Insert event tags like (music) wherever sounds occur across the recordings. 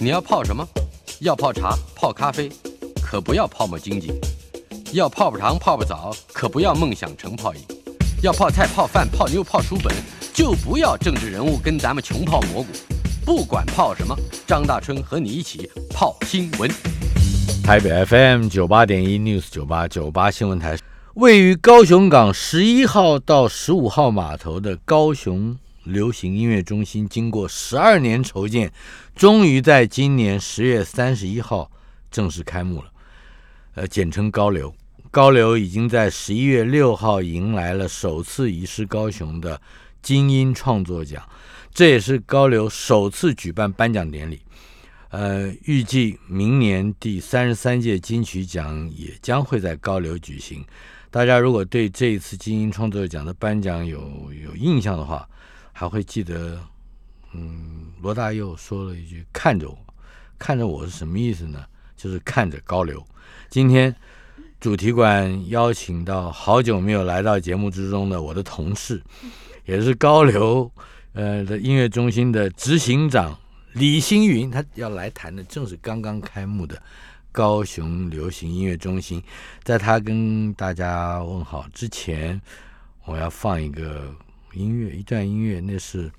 你要泡什么？要泡茶、泡咖啡，可不要泡沫经济；要泡泡糖、泡泡澡，可不要梦想成泡影；要泡菜、泡饭、泡妞、泡书本，就不要政治人物跟咱们穷泡蘑菇。不管泡什么，张大春和你一起泡新闻。台北 FM 九八点一 News 九八九八新闻台，位于高雄港十一号到十五号码头的高雄流行音乐中心，经过十二年筹建，终于在今年十月三十一号正式开幕了。呃，简称高流。高流已经在十一月六号迎来了首次移师高雄的金音创作奖，这也是高流首次举办颁奖典礼。呃，预计明年第三十三届金曲奖也将会在高流举行。大家如果对这一次金音创作奖的颁奖有有印象的话，还会记得，嗯，罗大佑说了一句“看着我”，看着我是什么意思呢？就是看着高流。今天主题馆邀请到好久没有来到节目之中的我的同事，也是高流呃的音乐中心的执行长。李星云，他要来谈的正是刚刚开幕的高雄流行音乐中心。在他跟大家问好之前，我要放一个音乐，一段音乐，那是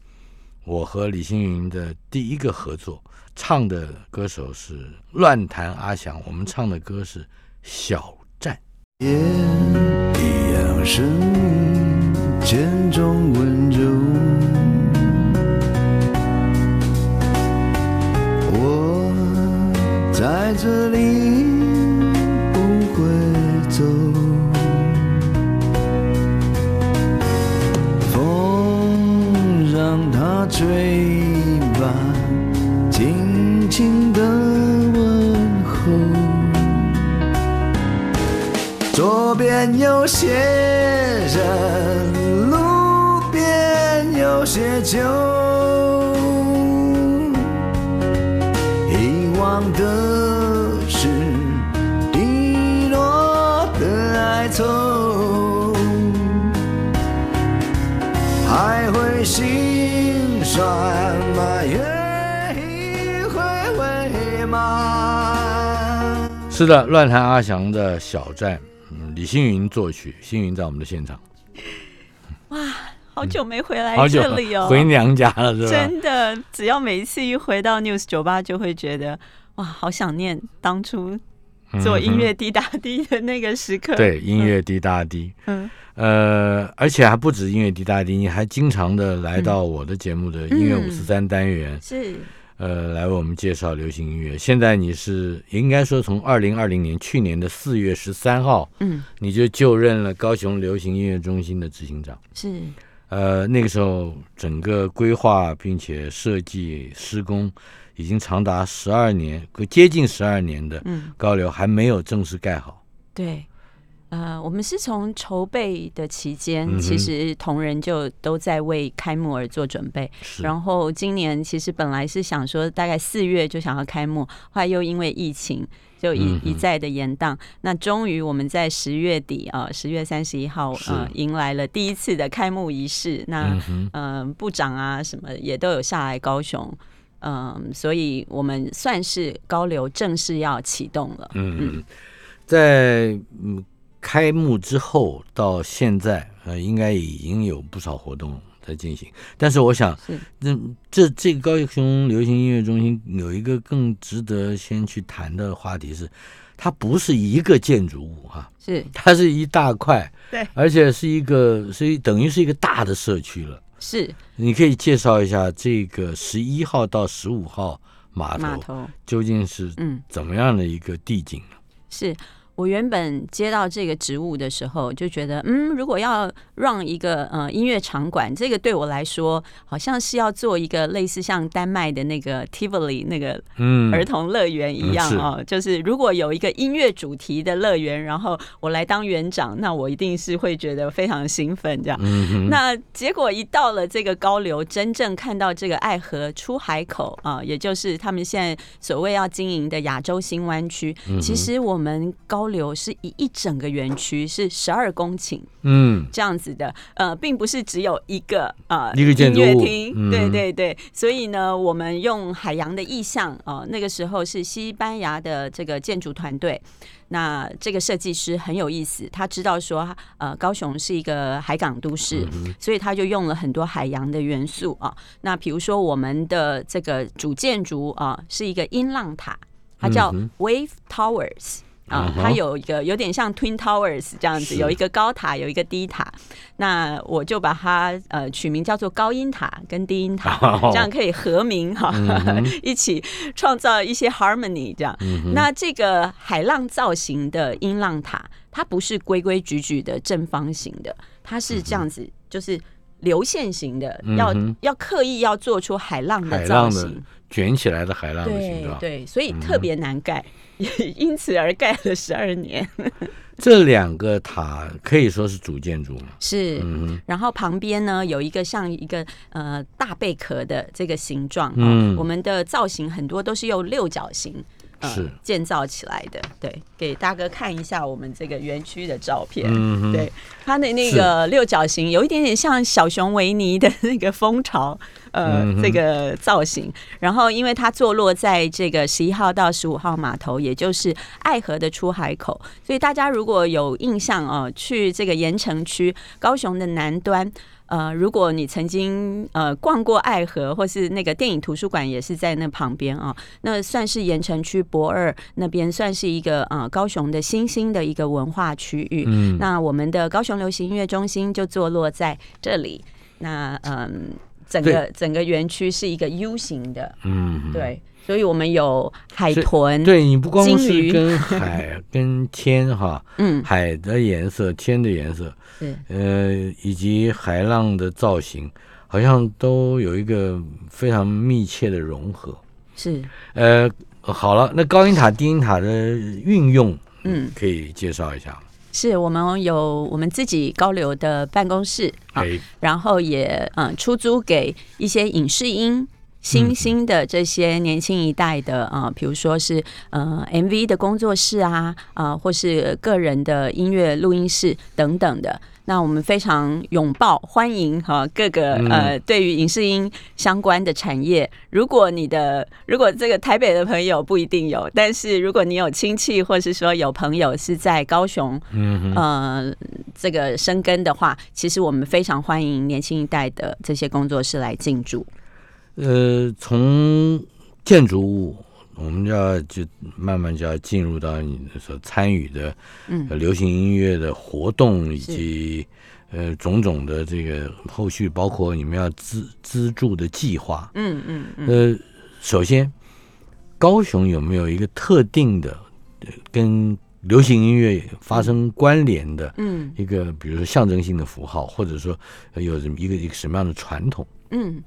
我和李星云的第一个合作，唱的歌手是乱弹阿翔，我们唱的歌是《小站》。一样声音，渐中温柔。我在这里让它吹吧，轻轻的问候。左边有些人，路边有些酒。是的，乱弹阿翔的《小站》，嗯，李星云作曲，星云在我们的现场，哇，好久没回来这里哦，回娘家了是吧？真的，只要每一次一回到 News 酒吧，就会觉得哇，好想念当初做音乐滴答滴的那个时刻。嗯。对，音乐滴答滴，嗯，呃，而且还不止音乐滴答滴，你还经常的来到我的节目的音乐五十三单元，是呃，来为我们介绍流行音乐。现在你是应该说从二零二零年去年的四月十三号，嗯你就就任了高雄流行音乐中心的执行长。是呃，那个时候整个规划并且设计施工已经长达十二年，接近十二年的嗯高流还没有正式盖好。对。呃，我们是从筹备的期间，嗯其实同仁就都在为开幕而做准备。然后今年其实本来是想说大概四月就想要开幕，后来又因为疫情就一、嗯一再的延宕。那终于我们在十月底啊，十、月三十一号是呃迎来了第一次的开幕仪式。那嗯哼，嗯、呃部长啊什么也都有下来高雄。嗯，所以我们算是高流正式要启动了。嗯嗯，在嗯开幕之后到现在，呃，应该已经有不少活动在进行。但是我想，是这这这个高雄流行音乐中心有一个更值得先去谈的话题是，它不是一个建筑物哈、是它是一大块，对而且是一个是一等于是一个大的社区了。是你可以介绍一下这个十一号到十五号码头码头，究竟是嗯。怎么样的一个地景呢？是我原本接到这个职务的时候，就觉得，嗯，如果要让一个呃音乐场馆，这个对我来说，好像是要做一个类似像丹麦的那个 Tivoli 那个嗯，儿童乐园一样哦，就是如果有一个音乐主题的乐园，然后我来当园长，那我一定是会觉得非常兴奋这样。嗯哼，那结果一到了这个高流，真正看到这个爱河出海口啊，也就是他们现在所谓要经营的亚洲新湾区，嗯其实我们高流是以一整个园区是十二公顷嗯，这样子的，呃，并不是只有一个呃一个建筑物音乐厅，嗯对对对，所以呢，我们用海洋的意象哦、呃那个时候是西班牙的这个建筑团队。那这个设计师很有意思，他知道说，呃，高雄是一个海港都市，所以他就用了很多海洋的元素啊。那比如说我们的这个主建筑啊，是一个音浪塔，它叫嗯 Wave Towers。啊它有一个有点像 Twin Towers 这样子，有一个高塔，有一个低塔。那我就把它呃取名叫做高音塔跟低音塔，(laughs) 哦。这样可以合名哈，(laughs) 一起创造一些 harmony 这样。那这个海浪造型的音浪塔，它不是规规矩矩的正方形的，它是这样子，就是流线型的，要要刻意要做出海浪海的造浪的型。卷起来的海浪的形状。对对，所以特别难盖，也 (laughs) 因此而盖了十二年。(laughs) 这两个塔可以说是主建筑嘛。是，嗯然后旁边呢有一个像一个呃大贝壳的这个形状，嗯嗯，我们的造型很多都是用六角形。呃是建造起来的，对，给大哥看一下我们这个园区的照片。对，它的那个六角形有一点点像小熊维尼的那个蜂巢，呃，嗯这个造型。然后，因为它坐落在这个十一号到十五号码头，也就是爱河的出海口，所以大家如果有印象哦，去这个盐城区高雄的南端。呃，如果你曾经呃逛过爱河，或是那个电影图书馆也是在那旁边啊，那算是盐城区博二那边算是一个呃高雄的新兴的一个文化区域。嗯。那我们的高雄流行音乐中心就坐落在这里。那嗯，整个整个园区是一个 U 型的，嗯，对，所以我们有海豚，对你不光是跟海跟天哈，(laughs) 嗯，海的颜色、天的颜色，对呃，以及海浪的造型，好像都有一个非常密切的融合。是，呃，好了，那高音塔、低音塔的运用，嗯，可以介绍一下吗？是我们有我们自己高流的办公室啊，哎，然后也嗯出租给一些影视音。新兴的这些年轻一代的啊、呃比如说是呃 MV 的工作室啊，啊、或是个人的音乐录音室等等的。那我们非常拥抱欢迎哈、各个呃对于影视音相关的产业。如果你的如果这个台北的朋友不一定有，但是如果你有亲戚或是说有朋友是在高雄，嗯这个生根的话，其实我们非常欢迎年轻一代的这些工作室来进驻。呃，从建筑物，我们就要就慢慢就要进入到你所参与的流行音乐的活动，以及呃种种的这个后续，包括你们要资资助的计划。嗯嗯嗯，呃，首先，高雄有没有一个特定的呃跟流行音乐发生关联的嗯一个，比如说象征性的符号，或者说呃有什么一个一个什么样的传统？嗯。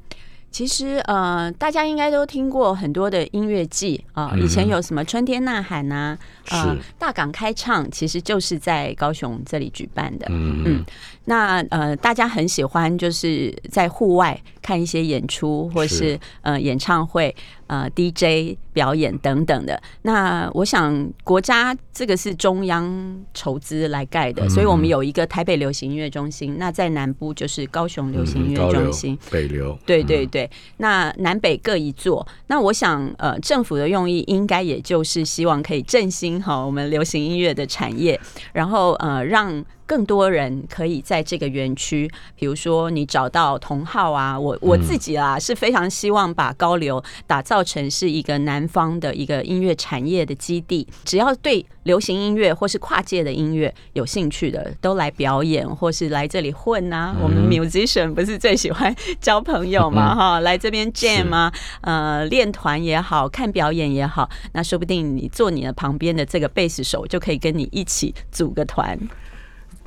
其实呃，大家应该都听过很多的音乐季啊、以前有什么春天呐喊呐、呃是，大港开唱，其实就是在高雄这里举办的。嗯嗯那呃，大家很喜欢就是在户外看一些演出，或是是。呃演唱会、呃 DJ 表演等等的。那我想国家这个是中央筹资来盖的，嗯所以我们有一个台北流行音乐中心，那在南部就是高雄流行音乐中心。北流，对对对，那南北各一座。那我想，呃，政府的用意应该也就是希望可以振兴好我们流行音乐的产业，然后呃让。更多人可以在这个园区，比如说你找到同好啊，我我自己啊、是非常希望把高流打造成是一个南方的一个音乐产业的基地。只要对流行音乐或是跨界的音乐有兴趣的，都来表演或是来这里混啊。我们 musician 不是最喜欢交朋友嘛哈，来这边 jam 啊，呃，练团也好看表演也好，那说不定你坐你的旁边的这个贝斯手就可以跟你一起组个团。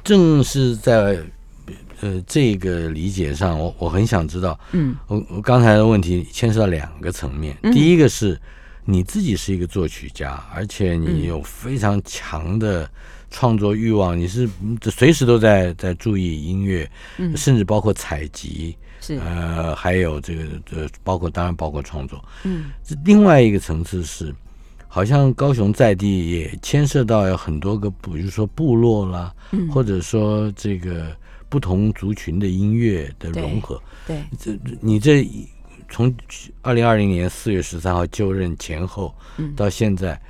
正是在呃这个理解上，我我很想知道，嗯。我我刚才的问题牵涉到两个层面，嗯。第一个是你自己是一个作曲家，而且你嗯有非常强的创作欲望，你是嗯随时都在在注意音乐，嗯。甚至包括采集，是。呃，还有这个呃，包括当然包括创作。嗯。这另外一个层次是，好像高雄在地也牵涉到有很多个，比如说部落啦，嗯。或者说这个不同族群的音乐的融合。对，这你这从二零二零年四月十三号就任前后，嗯。到现在，嗯，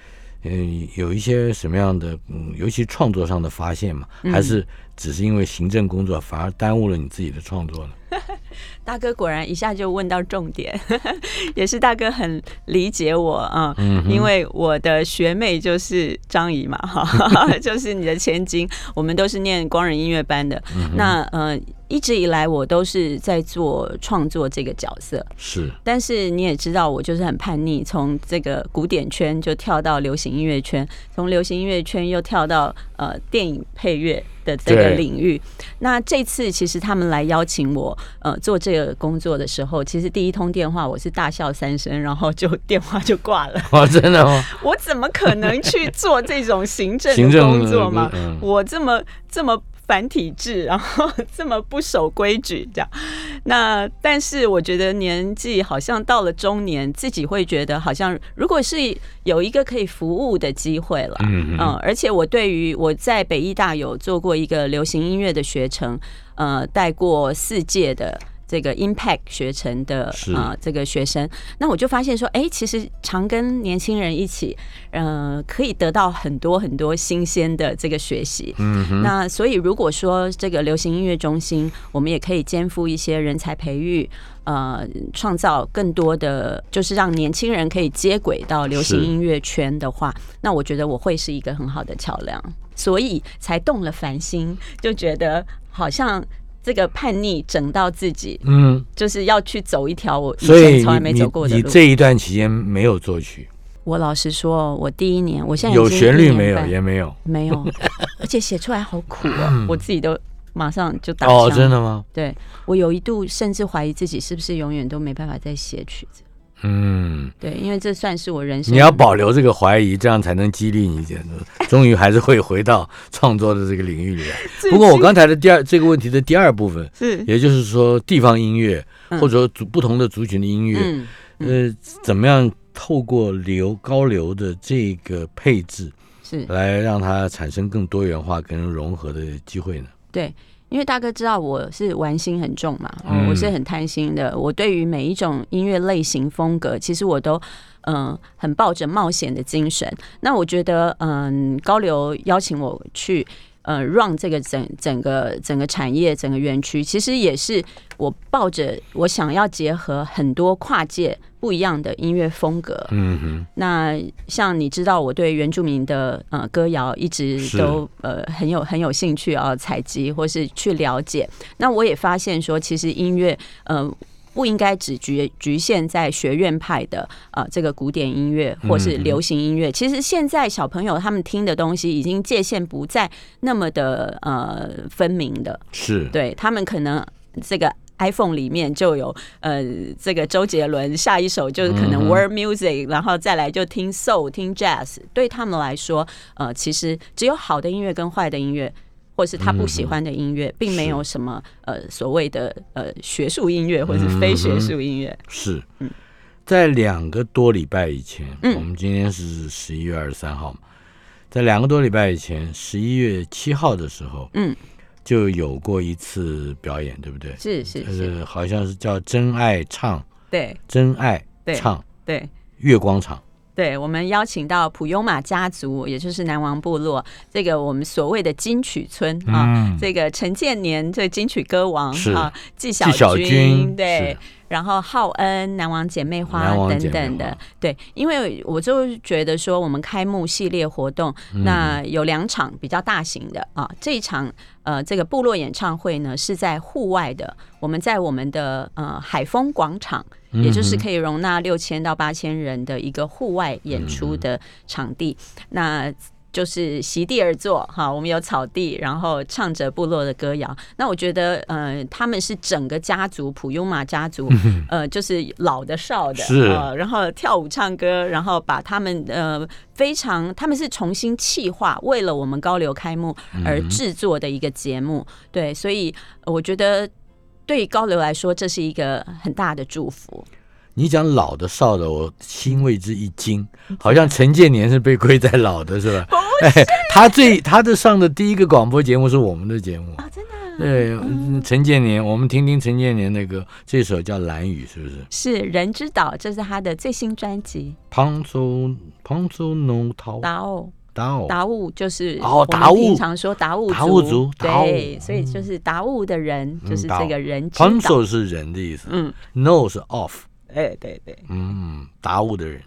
有一些什么样的，嗯，尤其创作上的发现嘛？嗯还是只是因为行政工作反而耽误了你自己的创作呢？(laughs) 大哥果然一下就问到重点，(laughs) 也是大哥很理解我啊，因为我的学妹就是张怡嘛，哈，(laughs) 就是你的千金，我们都是念光仁音乐班的。嗯那呃，一直以来我都是在做创作这个角色，是，但是你也知道，我就是很叛逆，从这个古典圈就跳到流行音乐圈，从流行音乐圈又跳到呃电影配乐的这个领域。那这次其实他们来邀请我呃做这个工作的时候，其实第一通电话我是大笑三声，然后就电话就挂了。(laughs) 哦，真的吗？(laughs) 我怎么可能去做这种行政的行政工作嘛？嗯我这么这么反体制，然后这么不守规矩，这样。那但是我觉得年纪好像到了中年，自己会觉得好像如果是有一个可以服务的机会了，嗯嗯，而且我对于我在北医大有做过一个流行音乐的学程，呃，带过四届的。这个 Impact 学程的是啊、这个学生，那我就发现说，哎，其实常跟年轻人一起，呃，可以得到很多很多新鲜的这个学习。嗯，那所以如果说这个流行音乐中心，我们也可以肩负一些人才培育，呃，创造更多的，就是让年轻人可以接轨到流行音乐圈的话，那我觉得我会是一个很好的桥梁，所以才动了凡心，就觉得好像。这个叛逆整到自己，嗯，就是要去走一条我以前从来没走过的路。你这一段期间没有作曲，我老实说，我第一年，我现在有旋律没有？也没有。没有，(laughs) 而且写出来好苦啊，我自己都马上就打枪。哦，真的吗？对我有一度甚至怀疑自己是不是永远都没办法再写曲子。嗯，对，因为这算是我人生你要保留这个怀疑，这样才能激励你一点。终于还是会回到创作的这个领域里来。(laughs) 不过我刚才的第二这个问题的第二部分，是也就是说地方音乐嗯或者说族不同的族群的音乐，嗯呃，怎么样透过流高流的这个配置，是来让它产生更多元化跟融合的机会呢？对。因为大哥知道我是玩心很重嘛，我是很贪心的。我对于每一种音乐类型风格，其实我都嗯、呃很抱着冒险的精神。那我觉得嗯、高流邀请我去呃让这个整整个整个产业整个园区，其实也是我抱着我想要结合很多跨界不一样的音乐风格。嗯哼，那像你知道，我对原住民的呃歌谣一直都呃很有很有兴趣啊，采集或是去了解。那我也发现说，其实音乐呃。不应该只局局限在学院派的呃这个古典音乐或是流行音乐。其实现在小朋友他们听的东西已经界限不再那么的呃分明的，是，对他们可能这个 iPhone 里面就有呃这个周杰伦，下一首就是可能嗯哼 World Music，、然后再来就听 Soul、听 Jazz。对他们来说，呃，其实只有好的音乐跟坏的音乐。或是他不喜欢的音乐，并没有什么呃所谓的呃学术音乐或是非学术音乐。是嗯，在两个多礼拜以前，嗯我们今天是十一月二十三号嘛，在两个多礼拜以前，十一月七号的时候，嗯，就有过一次表演，对不对？是是是，呃，好像是叫真爱唱，对。真爱对唱对。月光场，对，我们邀请到普悠玛家族，也就是南王部落，这个我们所谓的金曲村啊，嗯。这个陈建年这金曲歌王是。啊，纪晓纪晓君君对，然后浩恩、南王姐妹花。等等的，对，因为我就觉得说，我们开幕系列活动，嗯。那有两场比较大型的啊，这一场呃这个部落演唱会呢是在户外的，我们在我们的呃海丰广场。也就是可以容纳六千到八千人的一个户外演出的场地，那就是席地而坐哈。我们有草地，然后唱着部落的歌谣。那我觉得，呃，他们是整个家族普悠玛家族，呃，就是老的少的，是呃，然后跳舞唱歌，然后把他们呃非常，他们是重新气化，为了我们高流开幕而制作的一个节目。对，所以呃我觉得。对高流来说，这是一个很大的祝福。你讲老的少的，我心为之一惊，好像陈建年是被归在老的，是吧？(laughs) 哎，他最他的上的第一个广播节目是我们的节目。啊，真的啊、对，嗯。陈建年，我们听听陈建年那个这首叫《蓝雨》，是不是？是人之岛，这是他的最新专辑旁州旁州农桃《达悟就是哦我们达悟平常说达悟族。对，所以就是达悟的人，就是这个人之岛。旁州是人的意思。嗯，，no 是 off，哎，对对，嗯，达悟的人。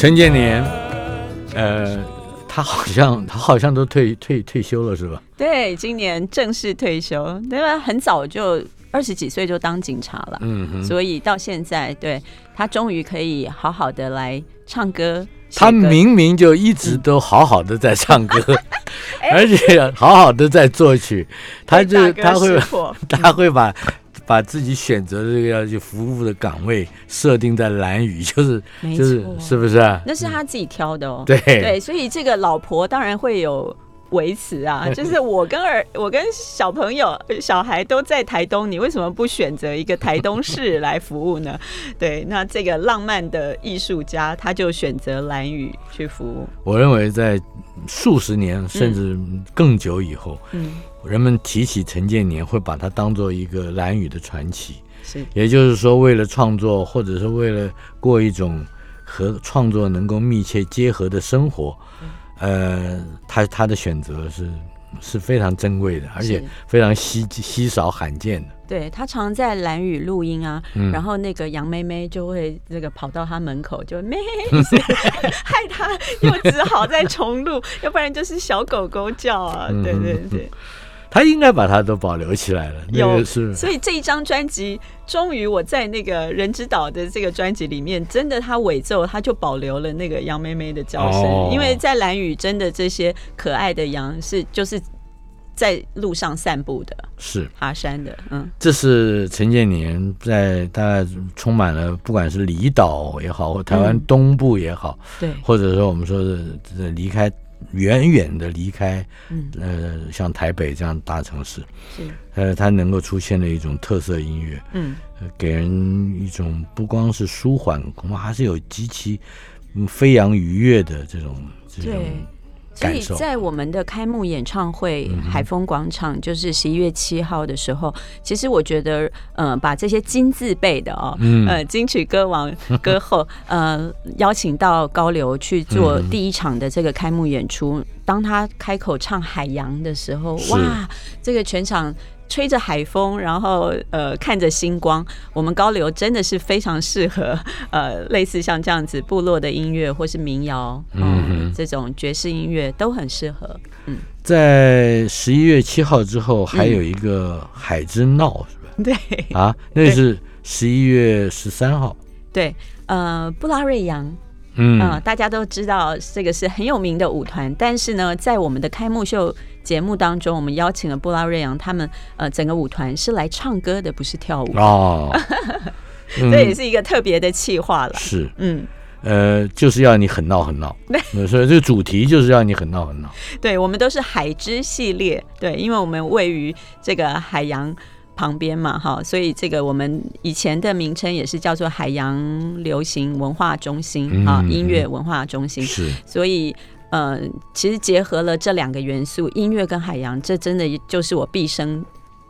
陈建年，呃，他好像他好像都退退退休了，是吧？对，今年正式退休，对吧？很早就二十几岁就当警察了，嗯哼，所以到现在，对他终于可以好好的来唱歌。他明明就一直都好好的在唱歌，(laughs) 哎而且好好的在作曲，他就他会 (laughs) 他会把把自己选择的这个要去服务的岗位设定在蓝屿，就是就是是不是啊？那是他自己挑的哦。对对，所以这个老婆当然会有维持啊，(laughs) 就是我跟儿，我跟小朋友、小孩都在台东，你为什么不选择一个台东市来服务呢？(laughs) 对，那这个浪漫的艺术家，他就选择蓝屿去服务。我认为在数十年甚至更久以后，嗯，人们提起陈建年，会把他当做一个蓝雨的传奇。是也就是说，为了创作，或者是为了过一种和创作能够密切结合的生活，呃，他他的选择是是非常珍贵的，而且非常稀稀少罕见的。对他常在蓝雨录音啊，嗯然后那个杨妹妹就会这个跑到他门口就妹，(laughs) 害他又只好再重录，要不然就是小狗狗叫啊，嗯对对对。他应该把它都保留起来了。那有个是所以这一张专辑，终于我在那个人之岛的这个专辑里面，真的他尾奏他就保留了那个羊妹妹的叫声，哦因为在蓝屿真的这些可爱的羊是就是。在路上散步的、是。爬山的，嗯这是陈建年在大概充满了，不管是离岛也好，或台湾嗯东部也好，对，或者说我们说是离开远远的离开，嗯。呃，像台北这样大城市，是，呃，它能够出现的一种特色音乐，嗯。呃给人一种不光是舒缓，恐怕还是有极其嗯飞扬愉悦的这种这种对。所以在我们的开幕演唱会海丰广场，就是十一月七号的时候，其实我觉得，呃，把这些金字辈的哦，嗯呃，金曲歌王、歌后，(laughs) 呃，邀请到高流去做第一场的这个开幕演出。当他开口唱《海洋》的时候，哇，这个全场。吹着海风，然后呃看着星光，我们高流真的是非常适合呃类似像这样子部落的音乐或是民谣，嗯嗯这种爵士音乐都很适合。嗯在十一月七号之后，还嗯有一个海之闹，是吧？对啊，那是十一月十三号。对，呃，布拉瑞扬，嗯。呃，大家都知道这个是很有名的舞团，但是呢，在我们的开幕秀节目当中，我们邀请了布拉瑞扬他们呃整个舞团是来唱歌的，不是跳舞，哦，(laughs) 嗯。这也是一个特别的企划了。是。嗯，呃，就是要你很闹很闹，对，所以这个主题就是要你很闹很闹。对，我们都是海之系列，对，因为我们位于这个海洋旁边嘛，哈，所以这个我们以前的名称也是叫做海洋流行文化中心啊，嗯音乐文化中心，是，所以。呃，其实结合了这两个元素，音乐跟海洋，这真的就是我毕生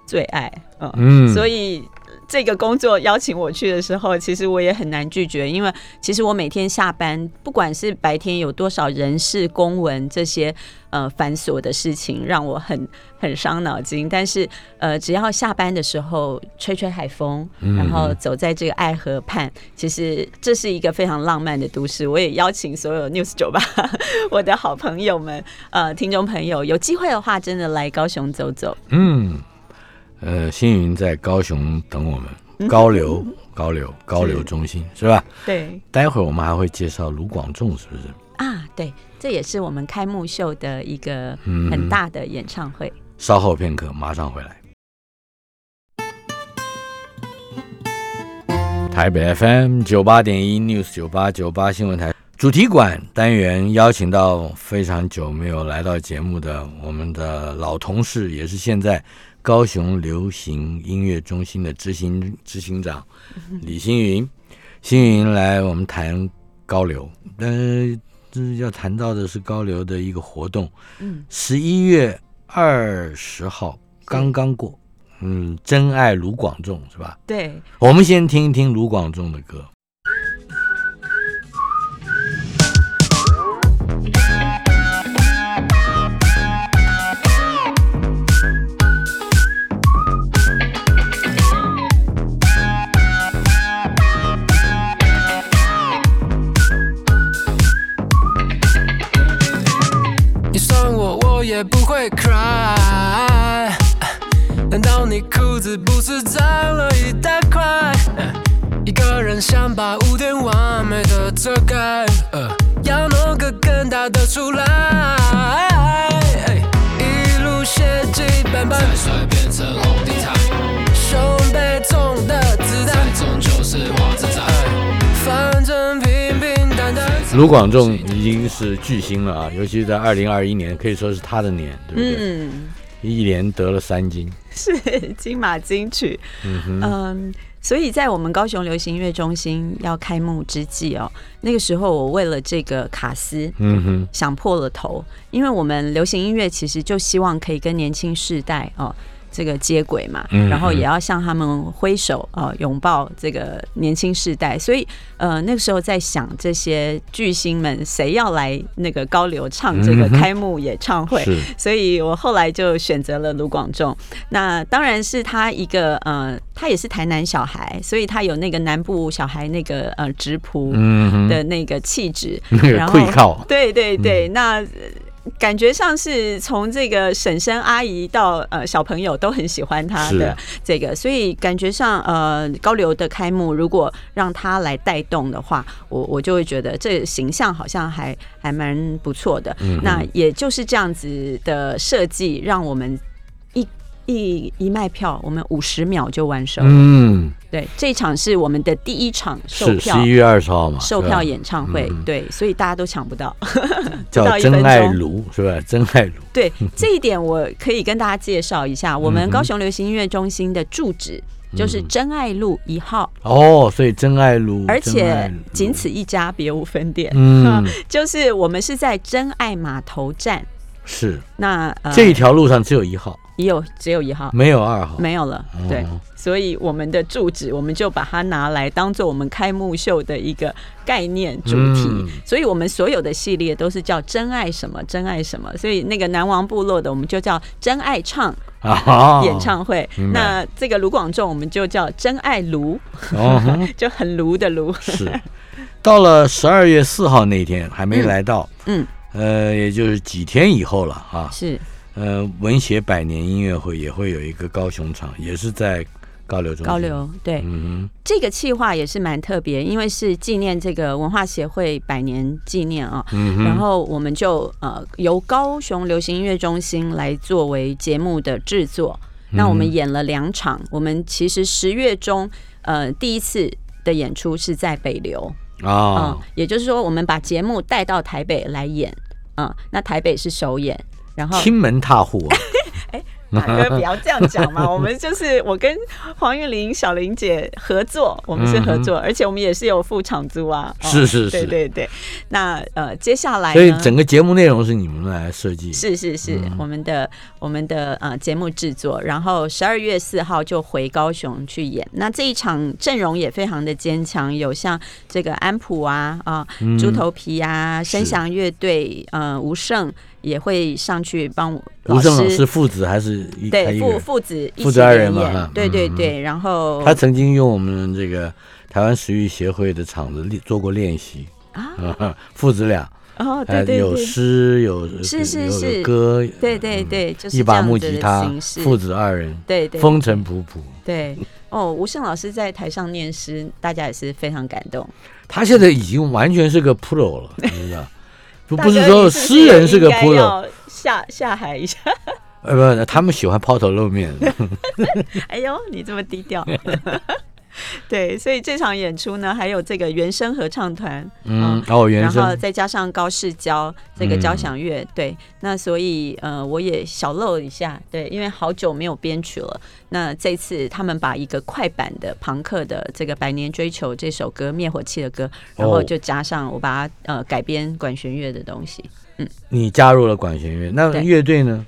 最爱。嗯，嗯，所以这个工作邀请我去的时候，其实我也很难拒绝，因为其实我每天下班，不管是白天有多少人事、公文这些呃繁琐的事情，让我很很伤脑筋。但是呃，只要下班的时候吹吹海风，嗯然后走在这个爱河畔，其实这是一个非常浪漫的都市。我也邀请所有 News 酒吧 (laughs) 我的好朋友们、呃听众朋友，有机会的话，真的来高雄走走。嗯，呃，星云在高雄等我们，高流高流高流中心是吧？对。待会儿我们还会介绍卢广仲，是不是？啊，对，这也是我们开幕秀的一个嗯很大的演唱会。稍后片刻，马上回来。台北 FM 九八点一 News 九八九八新闻台主题馆单元邀请到非常久没有来到节目的我们的老同事，也是现在高雄流行音乐中心的执行执行长李星云。星云来我们谈高流，但是这要谈到的是高流的一个活动，嗯，十一月二十号刚刚过，嗯，真爱卢广仲是吧？对，我们先听一听卢广仲的歌。了一大块？一个人想把污点完美的遮盖，呃，要弄个更大的出来。一路血迹斑斑，再帅变成红地毯，胸背中的子弹，终究是花枝仔。反正平平淡淡。卢广仲已经是巨星了啊，尤其在二零二一年，可以说是他的年，对不对？嗯，一连得了三金。是 (laughs) 金马金曲。嗯哼，嗯，所以在我们高雄流行音乐中心要开幕之际哦，那个时候我为了这个卡斯。嗯哼，想破了头，因为我们流行音乐其实就希望可以跟年轻世代哦这个接轨嘛，嗯然后也要向他们挥手呃拥抱这个年轻世代，所以呃那个时候在想这些巨星们谁要来那个高流唱这个开幕演唱会，是。所以我后来就选择了卢广仲。那当然是他一个呃，他也是台南小孩，所以他有那个南部小孩那个呃直朴的那个气质，(laughs) 那个然后对对对，那。呃感觉上是从这个婶婶阿姨到呃小朋友都很喜欢他的这个，所以感觉上呃高流的开幕如果让他来带动的话，我我就会觉得这形象好像还还蛮不错的。嗯那也就是这样子的设计，让我们一一一卖票，我们五十秒就完售。嗯，对，这场是我们的第一场售是票十一月二十号嘛，售票演唱会，嗯对，所以大家都抢不到。叫 (laughs) 真爱钟。炉是吧？真爱炉，对这一点，我可以跟大家介绍一下，我们高雄流行音乐中心的住址就是真爱路一号，哦，所以真爱路，而且仅此一家，别无分店。嗯。(laughs) 就是我们是在真爱码头站，是。那呃这一条路上只有一号，也有只有一号，没有二号，没有了，对。哦，所以我们的住址我们就把它拿来当做我们开幕秀的一个概念主题，嗯。所以我们所有的系列都是叫真爱什么真爱什么，所以那个南王部落的我们就叫真爱唱啊演唱会，那这个卢广仲我们就叫真爱卢，哦 (laughs) 就很卢的卢，是，到了十二月四号那天还没来到，嗯，呃，也就是几天以后了啊。是呃，文学百年音乐会也会有一个高雄场，也是在高流中。高，流对。嗯哼这个企划也是蛮特别，因为是纪念这个文化协会百年纪念啊。哼，嗯哼，然后我们就呃由高雄流行音乐中心来作为节目的制作。那我们演了两场，我们其实十月中呃第一次的演出是在北流，嗯、啊，也就是说我们把节目带到台北来演，嗯，那台北是首演，然后亲门踏户啊，(laughs) 大哥不要这样讲嘛，(laughs) 我们就是我跟黄玉玲、小玲姐合作，我们是合作，而且我们也是有付场租啊。是是是对对对。那呃，接下来所以整个节目内容是你们来设计。是是是、嗯我们的我们的呃节目制作，然后十二月四号就回高雄去演。那这一场阵容也非常的坚强，有像这个安普啊啊、嗯猪头皮啊、是声响乐队呃吴胜也会上去帮我吴胜老师父子还是一对父一？父子一父子二人嘛对对对，然后他曾经用我们这个台湾食育协会的场子练做过练习，啊 (laughs) 父子俩，哦呃有对对有诗有是是是歌，对对对，就是一把木吉他父子二人，对对风尘仆仆。对哦，吴胜老师在台上念诗，大家也是非常感动。他现在已经完全是个 pro 了，你知道？不不是说诗人是个也应该 pro，要下下海一下。呃不，他们喜欢抛头露面。(laughs) 哎呦，你这么低调。(laughs) (laughs) 对，所以这场演出呢，还有这个原声合唱团，嗯，哦，原然后再加上高世交这个嗯交响乐，对，那所以呃，我也小露一下，对，因为好久没有编曲了。那这次他们把一个快板的朋克的这个《百年追求》这首歌，灭火器的歌，然后哦就加上我把它呃改编管弦乐的东西。嗯你加入了管弦乐，那乐队呢？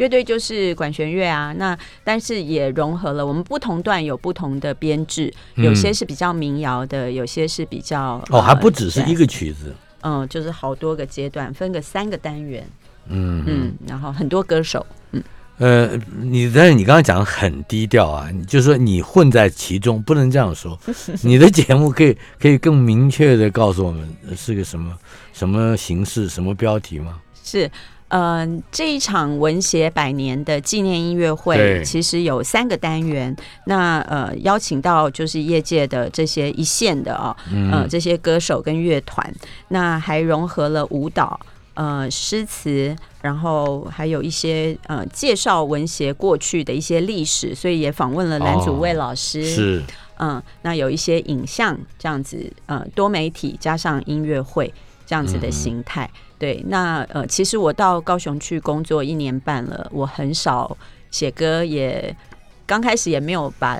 乐队就是管弦乐啊，那但是也融合了我们不同段有不同的编制，有些是比较民谣的，有些是比较哦，还呃不只是一个曲子，嗯，就是好多个阶段，分个三个单元，嗯嗯。嗯，然后很多歌手，嗯呃，你但是你刚刚讲的很低调啊，就是说你混在其中，不能这样说。(laughs) 你的节目可以可以更明确的告诉我们呃是个什么什么形式、什么标题吗？是。呃，这一场文协百年的纪念音乐会，其实有三个单元。那呃，邀请到就是业界的这些一线的啊、嗯呃，这些歌手跟乐团，那还融合了舞蹈、呃诗词，然后还有一些呃介绍文协过去的一些历史，所以也访问了蓝祖蔚老师。是嗯，那有一些影像这样子，呃，多媒体加上音乐会这样子的形态。对，那呃，其实我到高雄去工作一年半了，我很少写歌，也刚开始也没有把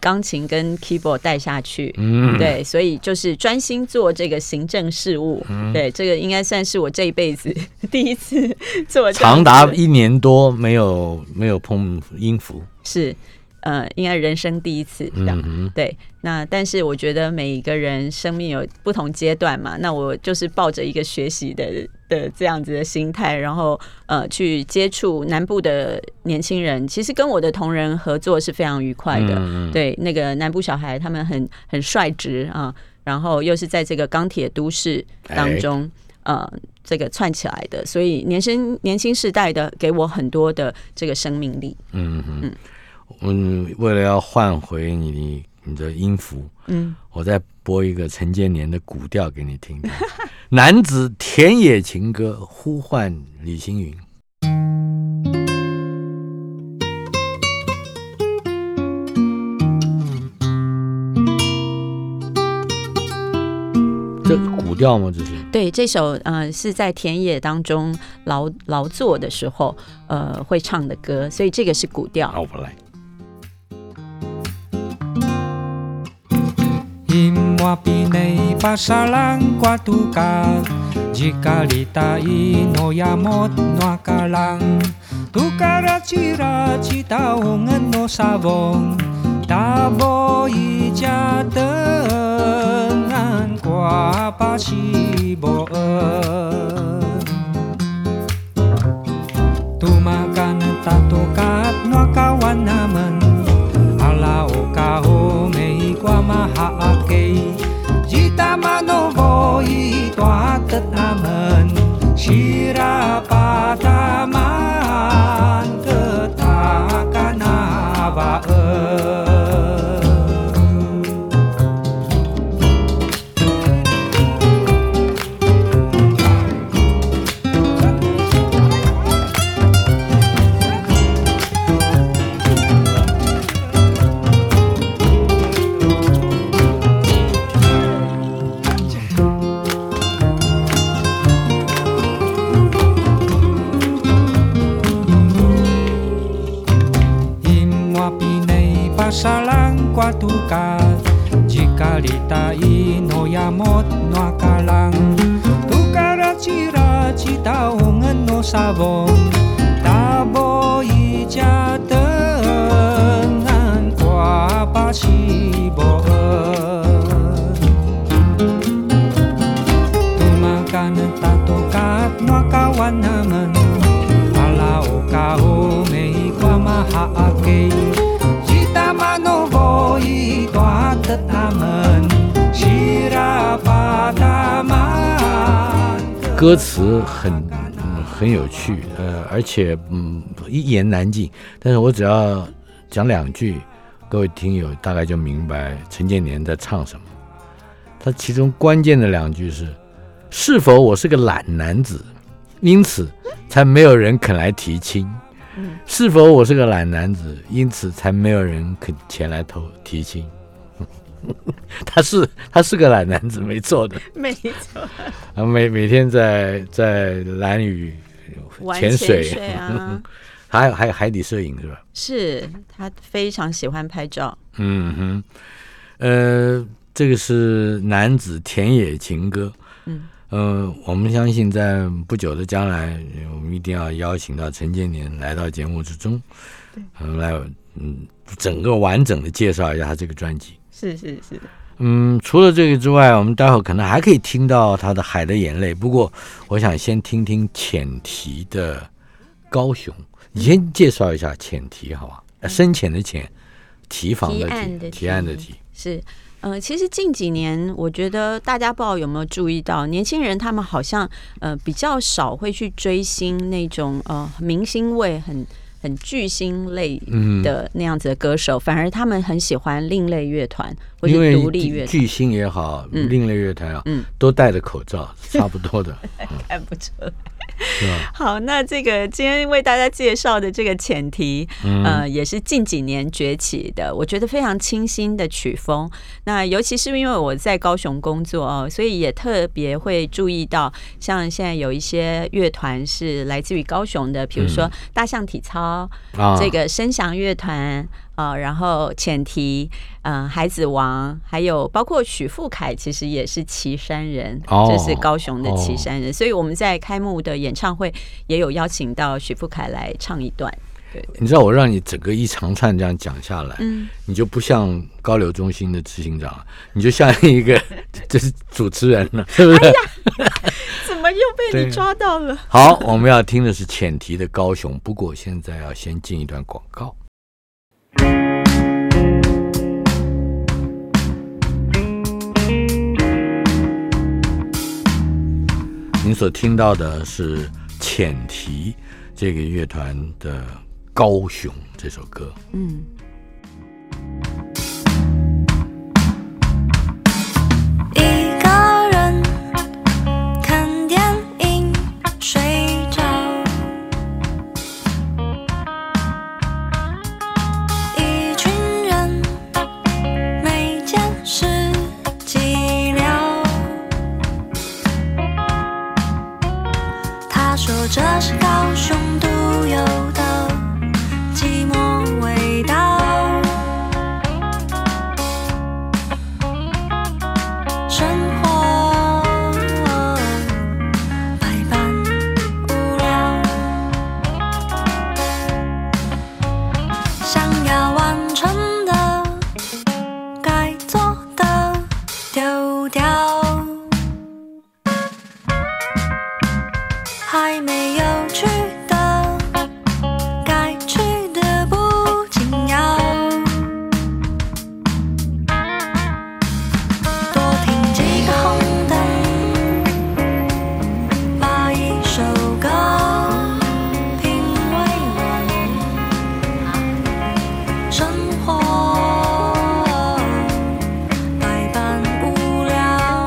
钢琴跟 keyboard 带下去。嗯，对，所以就是专心做这个行政事务。嗯对，这个应该算是我这一辈子 (laughs) 第一次做长达一年多没有没有碰音符，是呃，应该人生第一次这样。嗯，对，那但是我觉得每一个人生命有不同阶段嘛，那我就是抱着一个学习的的这样子的心态，然后呃去接触南部的年轻人，其实跟我的同仁合作是非常愉快的。嗯嗯对，那个南部小孩他们很很率直啊，然后又是在这个钢铁都市当中。呃，这个串起来的，所以年轻年轻时代的给我很多的这个生命力。嗯嗯嗯，为了要换回你你的音符，嗯，我再播一个陈建年的古调给你听。(laughs) 男子田野情歌呼唤李星云。这古调吗？这是。对，这首嗯是在田野当中劳劳作的时候呃会唱的歌，所以这个是古调。mua pinei pasalang qua tukar Jika litai no yamot no kalang. Tukara cira cita ongen no savong. Tabo ija tengan kwa pasiboen Tumakan tatokat no kawan naman Alao kao mei kwa mahaakei 很有趣，呃，而且嗯一言难尽。但是我只要讲两句，各位听友大概就明白陈建年在唱什么。他其中关键的两句是：是否我是个懒男子，因此才没有人肯来提亲？是否我是个懒男子，因此才没有人肯前来投提亲？(laughs) 他是他是个懒男子，没错的。没错，啊，每每天在在蓝屿玩潜水水啊，(laughs) 还有还有海底摄影是吧？是他非常喜欢拍照。嗯哼，呃，这个是男子田野情歌。嗯，呃，我们相信在不久的将来，我们一定要邀请到陈建年来到节目之中，嗯，来嗯整个完整的介绍一下他这个专辑。是是是，嗯，除了这个之外，我们待会儿可能还可以听到他的《海的眼泪》。不过，我想先听听浅提的《高雄》。你先介绍一下浅提，好吧？呃深浅的浅，提防的提案的提，提案的提提。是，呃，其实近几年，我觉得大家不知道有没有注意到，年轻人他们好像呃比较少会去追星那种呃明星味很很巨星类嗯的那样子的歌手，反而他们很喜欢另类乐团或因为者独立乐团。巨星也好，嗯。另类乐团啊，嗯。都戴着口罩，差不多的，(laughs) 看不出？好，那这个今天为大家介绍的这个前提，嗯。呃，也是近几年崛起的，我觉得非常清新的曲风。那尤其是因为我在高雄工作哦，所以也特别会注意到，像现在有一些乐团是来自于高雄的，比如说大象体操，啊，这个声响乐团啊、然后前提，嗯、孩子王，还有包括许富凯，其实也是岐山人，哦就是高雄的岐山人，所以我们在开幕的演唱会也有邀请到许富凯来唱一段。对，你知道我让你整个一长串这样讲下来，嗯，你就不像高流中心的执行长，你就像一个 (laughs) 就是主持人了，是不是？(laughs) 怎么又被你抓到了？(laughs) 好，我们要听的是浅提的高雄，不过现在要先进一段广告。您所听到的是浅提这个乐团的《高雄》这首歌。嗯。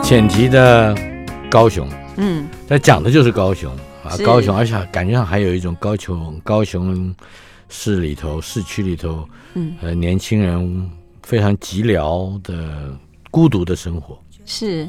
浅提的高雄，嗯，他讲的就是高雄啊，高雄，而且感觉上还有一种高雄高雄市里头市区里头，嗯，呃，年轻人非常寂寥的孤独的生活。是。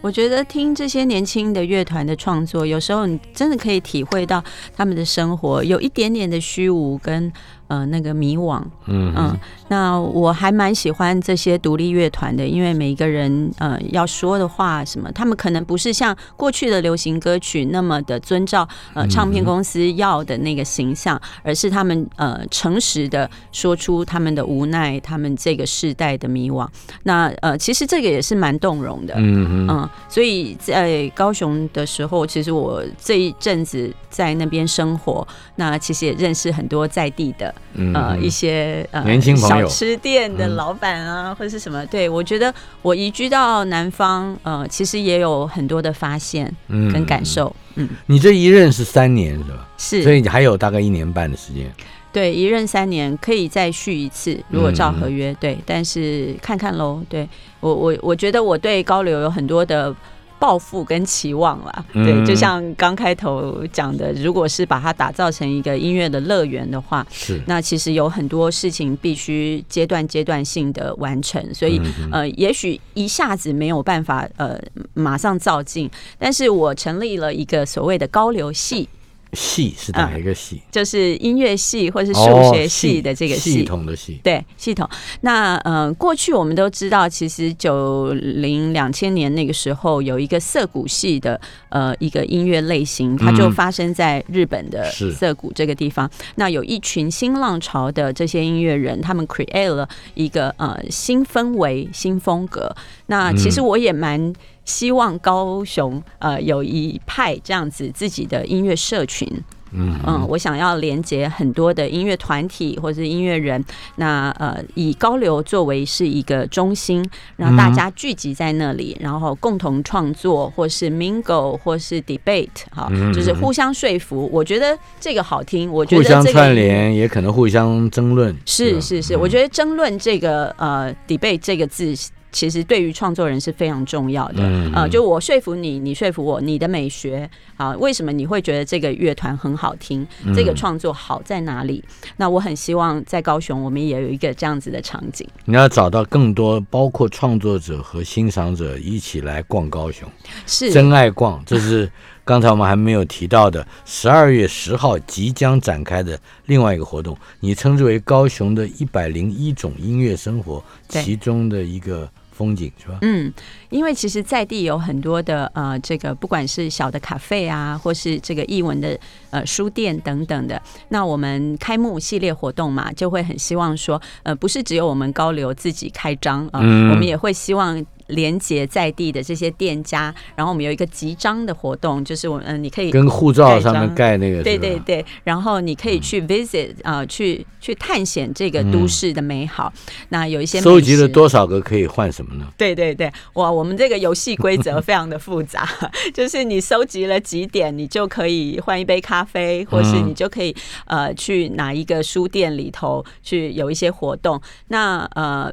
我觉得听这些年轻的乐团的创作，有时候你真的可以体会到他们的生活有一点点的虚无跟呃那个迷惘。嗯嗯，那我还蛮喜欢这些独立乐团的，因为每一个人呃要说的话什么，他们可能不是像过去的流行歌曲那么的遵照呃唱片公司要的那个形象，而是他们呃诚实的说出他们的无奈，他们这个世代的迷惘。那呃其实这个也是蛮动容的。嗯嗯嗯，所以在高雄的时候，其实我这一阵子在那边生活，那其实也认识很多在地的嗯呃一些呃年轻朋友小吃店的嗯老板啊，或者是什么。对我觉得我移居到南方，呃，其实也有很多的发现嗯跟感。受。嗯，你这一任是三年是吧？是所以你还有大概一年半的时间。对一任三年可以再续一次，如果照嗯合约，对，但是看看喽。对我我我觉得我对高流有很多的。抱负跟期望啦，对，嗯就像刚开头讲的，如果是把它打造成一个音乐的乐园的话，是，那其实有很多事情必须阶段阶段性的完成，所以、嗯呃，也许一下子没有办法呃马上造进，但是我成立了一个所谓的高流系，系是哪一个系？就是音乐系或是数哦学系的这个系系。统的系。对系统，那呃，过去我们都知道，其实九零两千年那个时候有一个涩谷系的呃一个音乐类型，它就嗯发生在日本的涩谷这个地方。那有一群新浪潮的这些音乐人，他们 create 了一个呃新氛围、新风格。那其实我也蛮希望高雄呃有一派这样子自己的音乐社群。嗯嗯，我想要连接很多的音乐团体或是音乐人，那呃以高流作为是一个中心，让大家聚集在那里，然后共同创作，或是 mingle，或是 debate，哈，嗯就是互相说服。我觉得这个好听，我觉得这个相串联，也可能互相争论。是是是，我觉得争论这个呃 debate 这个字。其实对于创作人是非常重要的，嗯呃，就我说服你，你说服我，你的美学啊，为什么你会觉得这个乐团很好听，嗯。这个创作好在哪里？那我很希望在高雄，我们也有一个这样子的场景。你要找到更多包括创作者和欣赏者一起来逛高雄，是。真爱逛，这是刚才我们还没有提到的十二月十号即将展开的另外一个活动，你称之为高雄的一百零一种音乐生活其中的一个风景，是吧？嗯，因为其实在地有很多的呃，这个不管是小的咖啡啊，或是这个译文的呃书店等等的，那我们开幕系列活动嘛，就会很希望说，呃，不是只有我们高流自己开张啊、呃嗯我们也会希望。连接在地的这些店家，然后我们有一个集章的活动，就是我嗯、呃你可以跟护照上面盖那个，对对对，然后你可以去 visit 啊、去去探险这个都市的美好。那有一些嗯收集了多少个可以换什么呢？对对对，哇，我们这个游戏规则 (laughs) 非常的复杂，就是你收集了几点，你就可以换一杯咖啡，或是嗯你就可以呃去哪一个书店里头去有一些活动。那呃，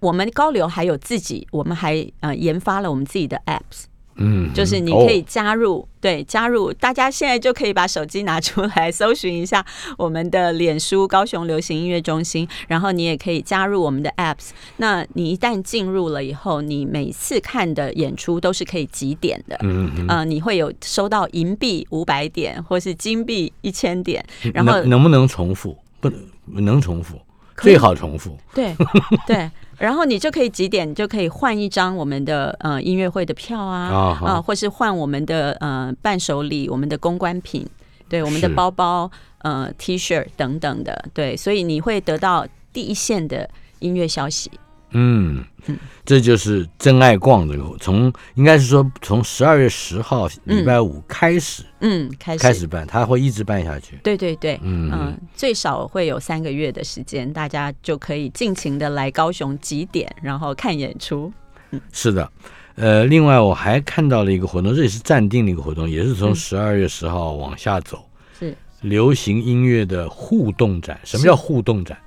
我们高流还有自己，我们还呃研发了我们自己的 apps。嗯，就是你可以加入，对，加入，大家现在就可以把手机拿出来搜寻一下我们的脸书高雄流行音乐中心，然后你也可以加入我们的 apps。那你一旦进入了以后，你每次看的演出都是可以集点的，嗯嗯呃，你会有收到银币五百点或是金币一千点，嗯，然后能能不能重复？不能，能重复，最好重复。对对，然后你就可以几点，你就可以换一张我们的呃音乐会的票啊啊，或是换我们的呃伴手礼、我们的公关品，对，我们的包包、呃 T 恤等等的，对，所以你会得到第一线的音乐消息。嗯，这就是真爱逛这个，从应该是说从十二月十号礼拜五开始、嗯，开始开始办，他会一直办下去。对对对，嗯嗯、最少会有三个月的时间，大家就可以尽情的来高雄几点，然后看演出。是的，呃，另外我还看到了一个活动，这也是暂定的一个活动，也是从嗯十二月十号往下走，是流行音乐的互动展。什么叫互动展？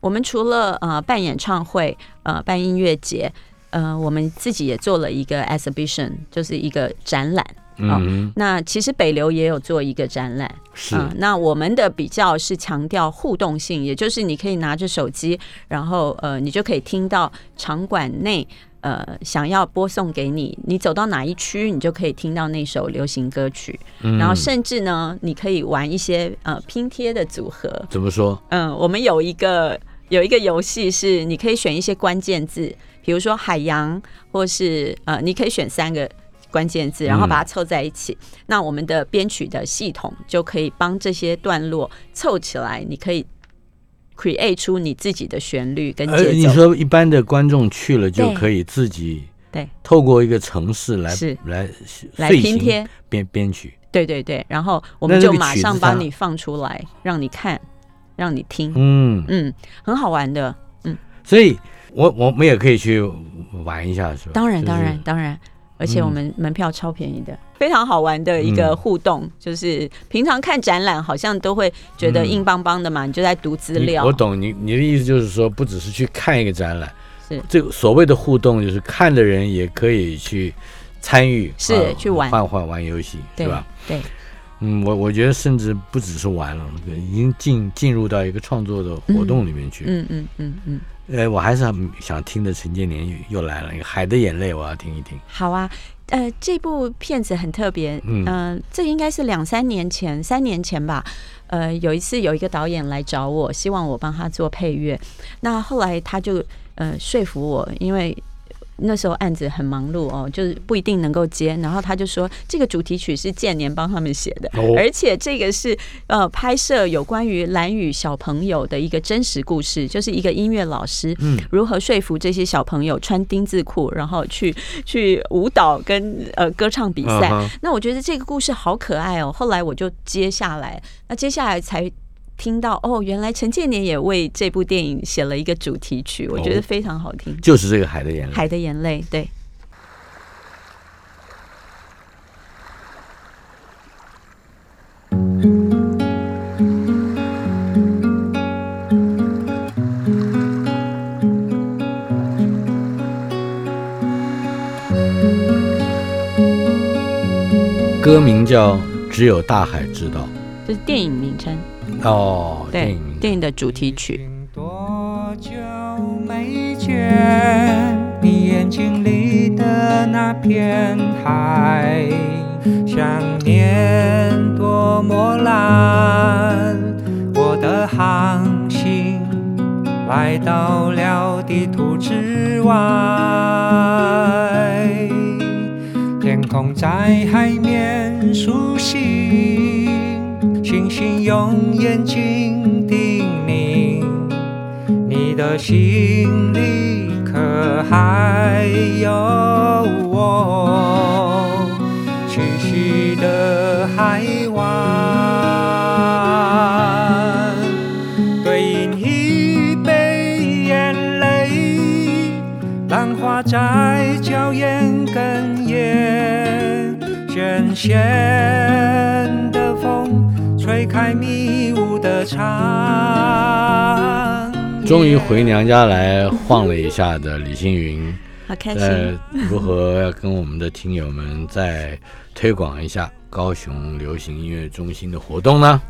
我们除了呃办演唱会、呃办音乐节，呃，我们自己也做了一个 exhibition，就是一个展览。嗯，那其实北流也有做一个展览，是，嗯，那我们的比较是强调互动性，也就是你可以拿着手机，然后呃，你就可以听到场馆内呃想要播送给你，你走到哪一区，你就可以听到那首流行歌曲，嗯。然后甚至呢，你可以玩一些呃拼贴的组合，怎么说？嗯，我们有一个有一个游戏是你可以选一些关键字，比如说海洋，或是呃，你可以选三个关键字，然后把它凑在一起。那我们的编曲的系统就可以帮这些段落凑起来，你可以 create 出你自己的旋律跟呃，你节奏。说一般的观众去了就可以自己对透过一个城市来是来来拼贴，编编曲。对对对，然后我们就马上帮你放出来，让你看，让你听，嗯，嗯，很好玩的。嗯所以我我们也可以去玩一下，是吧？当然，当然，当然，而且嗯我们门票超便宜的，非常好玩的一个嗯互动。就是平常看展览好像都会觉得嗯硬邦邦的嘛，你就在读资料。我懂你你的意思，就是说不只是去看一个展览，是这个所谓的互动，就是看的人也可以去参与，是啊去玩换换玩游戏，对是吧？对，嗯，我我觉得甚至不只是玩了，已经进进入到一个创作的活动里面去。嗯嗯嗯嗯，呃，我还是很想听的陈建年又又来了，一个《海的眼泪》，我要听一听。好啊。呃，这部片子很特别，嗯嗯、这应该是两三年前，三年前吧。呃，有一次有一个导演来找我，希望我帮他做配乐。那后来他就呃说服我，因为那时候案子很忙碌哦，就是不一定能够接。然后他就说，这个主题曲是建年帮他们写的，哦而且这个是呃拍摄有关于蓝雨小朋友的一个真实故事，就是一个音乐老师嗯如何说服这些小朋友穿丁字裤，然后去 (laughs) 去舞蹈跟呃歌唱比赛。那我觉得这个故事好可爱哦。后来我就接下来，那接下来才听到哦，原来陈建年也为这部电影写了一个主题曲，我觉得哦非常好听，就是这个《海的眼泪》。海的眼泪》对。歌名叫《只有大海知道这是电影名称，》哦，电对影，电影的主题曲。多久没见你眼睛里的那片海？想念多么蓝，我的航行来到了地图之外。天空在海面苏醒，星星用眼睛叮咛，你的心里可还有我栖息的海湾？对饮一杯眼泪，浪花在娇艳哽咽，咸咸的风吹开迷雾的长。终于回娘家来晃了一下的李星云，好开在心。如何要跟我们的听友们再推广一下高雄流行音乐中心的活动呢？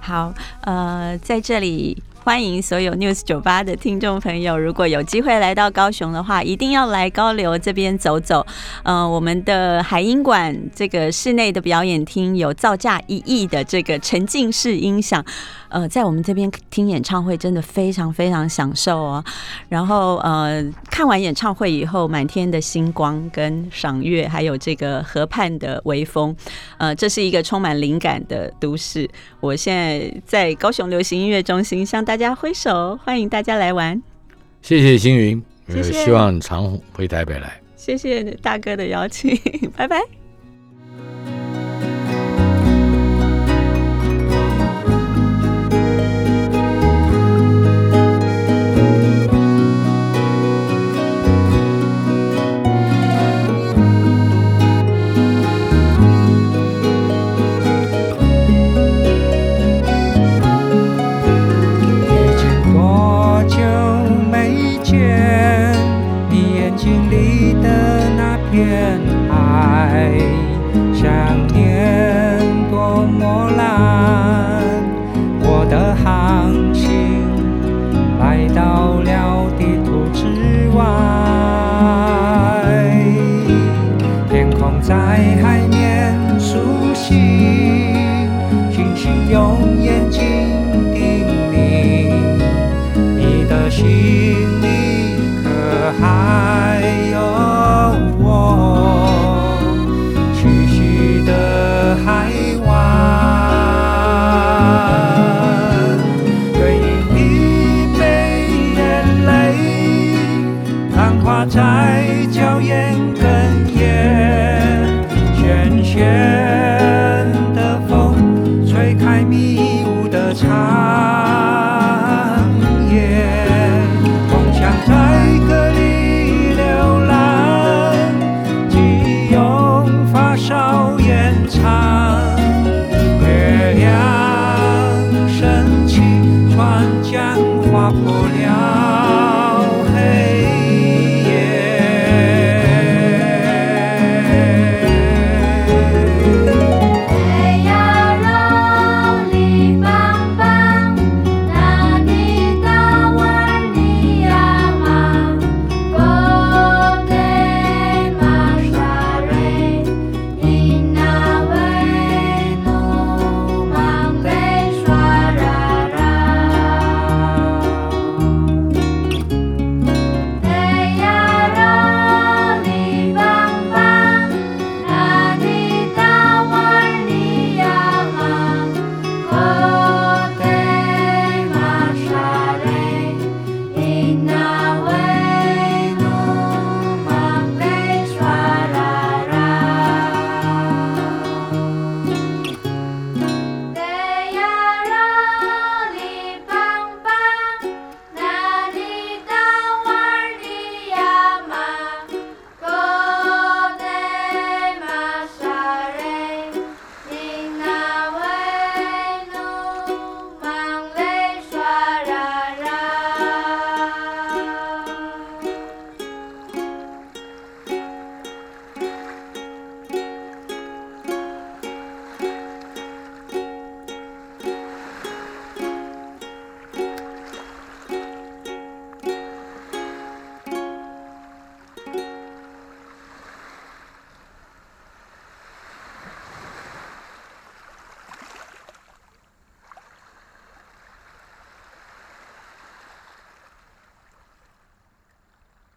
好，呃，在这里欢迎所有 News 酒吧的听众朋友，如果有机会来到高雄的话，一定要来高流这边走走。嗯，我们的海音馆这个室内的表演厅有造价一亿的这个沉浸式音响。呃，在我们这边听演唱会真的非常非常享受哦。然后呃，看完演唱会以后，满天的星光跟赏月，还有这个河畔的微风，呃，这是一个充满灵感的都市。我现在在高雄流行音乐中心向大家挥手，欢迎大家来玩。谢谢星云，呃谢谢希望常回台北来。谢谢大哥的邀请，(laughs) 拜拜。